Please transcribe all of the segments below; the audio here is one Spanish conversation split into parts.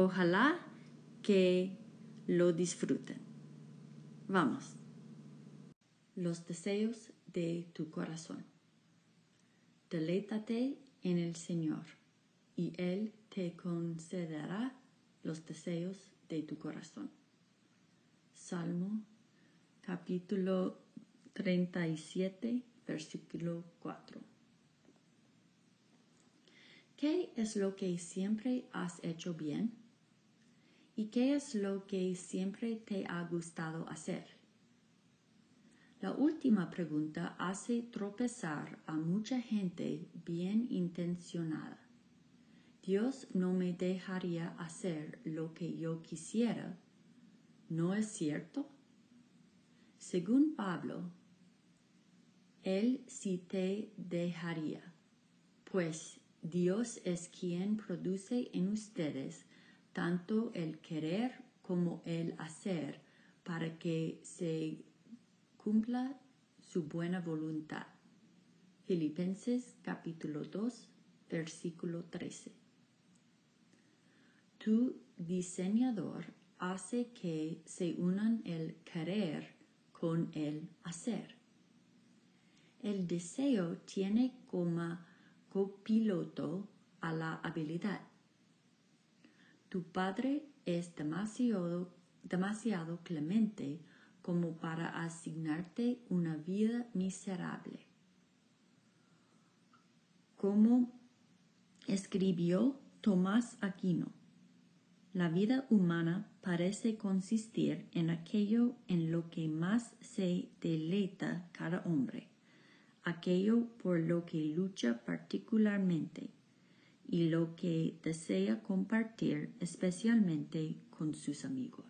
Ojalá que lo disfruten. Vamos. Los deseos de tu corazón. Deleítate en el Señor y Él te concederá los deseos de tu corazón. Salmo capítulo 37, versículo 4. ¿Qué es lo que siempre has hecho bien? ¿Y qué es lo que siempre te ha gustado hacer? La última pregunta hace tropezar a mucha gente bien intencionada. Dios no me dejaría hacer lo que yo quisiera. ¿No es cierto? Según Pablo, Él sí te dejaría, pues Dios es quien produce en ustedes tanto el querer como el hacer para que se cumpla su buena voluntad. Filipenses capítulo 2, versículo 13. Tu diseñador hace que se unan el querer con el hacer. El deseo tiene como copiloto a la habilidad. Tu padre es demasiado, clemente como para asignarte una vida miserable. Como escribió Tomás Aquino, la vida humana parece consistir en aquello en lo que más se deleita cada hombre, aquello por lo que lucha particularmente y lo que desea compartir especialmente con sus amigos.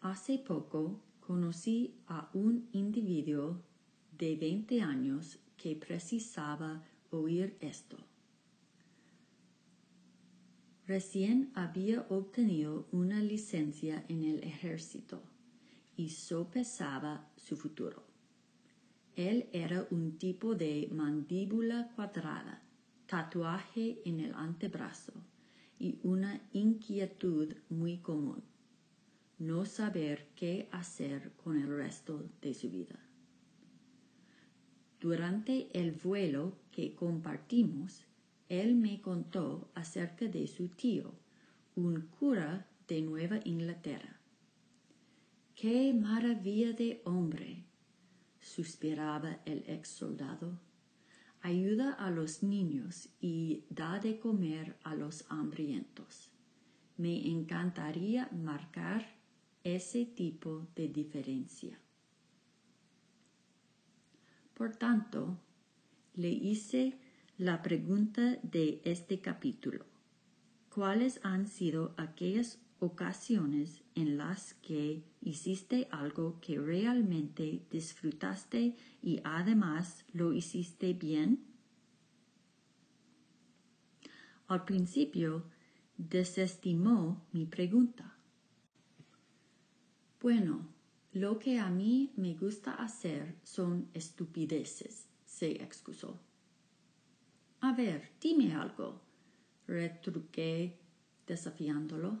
Hace poco conocí a un individuo de 20 años que precisaba oír esto. Recién había obtenido una licencia en el ejército y sopesaba su futuro. Él era un tipo de mandíbula cuadrada, tatuaje en el antebrazo y una inquietud muy común, no saber qué hacer con el resto de su vida. Durante el vuelo que compartimos, él me contó acerca de su tío, un cura de Nueva Inglaterra. ¡Qué maravilla de hombre! Suspiraba el ex soldado. Ayuda a los niños y da de comer a los hambrientos. Me encantaría marcar ese tipo de diferencia. Por tanto, le hice la pregunta de este capítulo. ¿Cuáles han sido aquellas ocasiones en las que hiciste algo que realmente disfrutaste y además lo hiciste bien? Al principio desestimó mi pregunta. Bueno, lo que a mí me gusta hacer son estupideces, se excusó. A ver, dime algo, retruqué desafiándolo.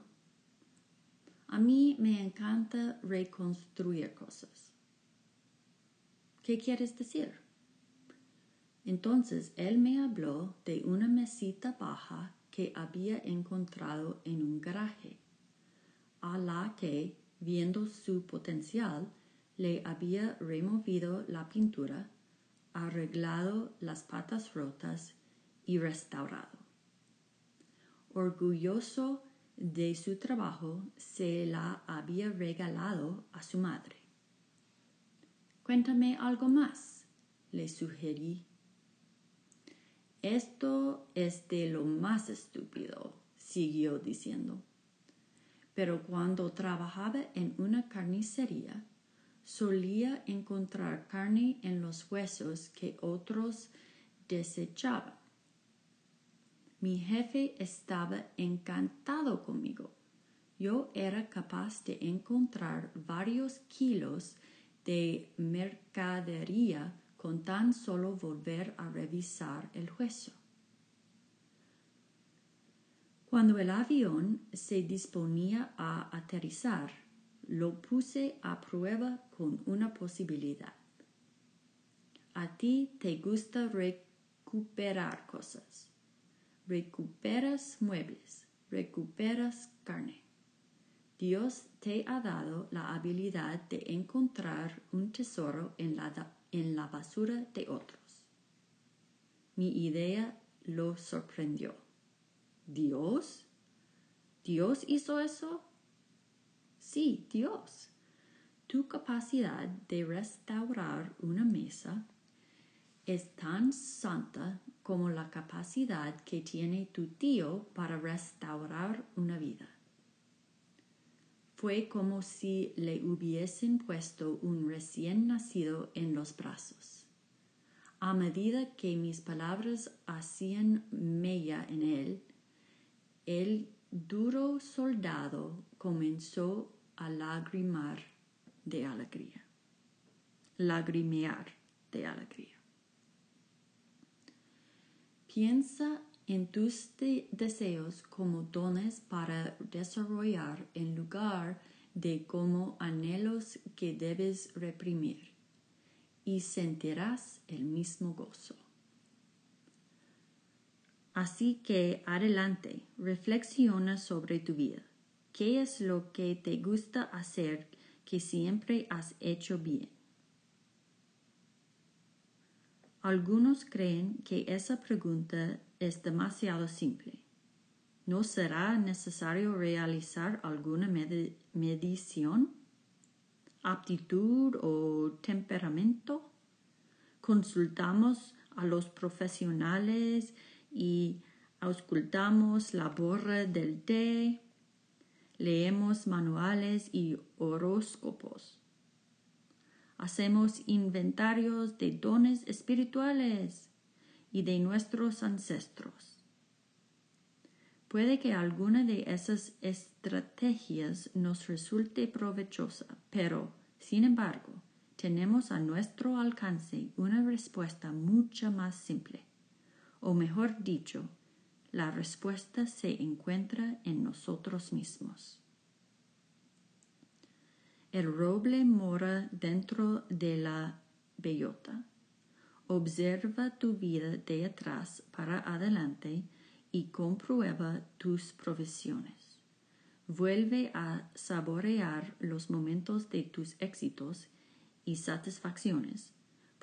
A mí me encanta reconstruir cosas. ¿Qué quieres decir? Entonces él me habló de una mesita baja que había encontrado en un garaje, a la que, viendo su potencial, le había removido la pintura, arreglado las patas rotas y restaurado. Orgulloso de su trabajo, se la había regalado a su madre. Cuéntame algo más, le sugerí. Esto es de lo más estúpido, siguió diciendo. Pero cuando trabajaba en una carnicería, solía encontrar carne en los huesos que otros desechaban. Mi jefe estaba encantado conmigo. Yo era capaz de encontrar varios kilos de mercadería con tan solo volver a revisar el hueso. Cuando el avión se disponía a aterrizar, lo puse a prueba con una posibilidad. A ti te gusta recuperar cosas recuperas muebles, recuperas carne. Dios te ha dado la habilidad de encontrar un tesoro en la, en la basura de otros. Mi idea lo sorprendió. ¿Dios? ¿Dios hizo eso? Sí, Dios. Tu capacidad de restaurar una mesa es tan santa como la capacidad que tiene tu tío para restaurar una vida. Fue como si le hubiesen puesto un recién nacido en los brazos. A medida que mis palabras hacían mella en él, el duro soldado comenzó a lagrimar de alegría. Lagrimear de alegría. Piensa en tus deseos como dones para desarrollar en lugar de como anhelos que debes reprimir y sentirás el mismo gozo. Así que adelante, reflexiona sobre tu vida. ¿Qué es lo que te gusta hacer que siempre has hecho bien? Algunos creen que esa pregunta es demasiado simple. ¿No será necesario realizar alguna medición? ¿Aptitud o temperamento? Consultamos a los profesionales y auscultamos la borra del té. Leemos manuales y horóscopos. Hacemos inventarios de dones espirituales y de nuestros ancestros. Puede que alguna de esas estrategias nos resulte provechosa, pero, sin embargo, tenemos a nuestro alcance una respuesta mucho más simple. O mejor dicho, la respuesta se encuentra en nosotros mismos. El roble mora dentro de la bellota. Observa tu vida de atrás para adelante y comprueba tus profesiones. Vuelve a saborear los momentos de tus éxitos y satisfacciones,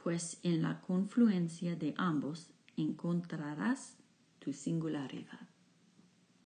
pues en la confluencia de ambos encontrarás tu singularidad.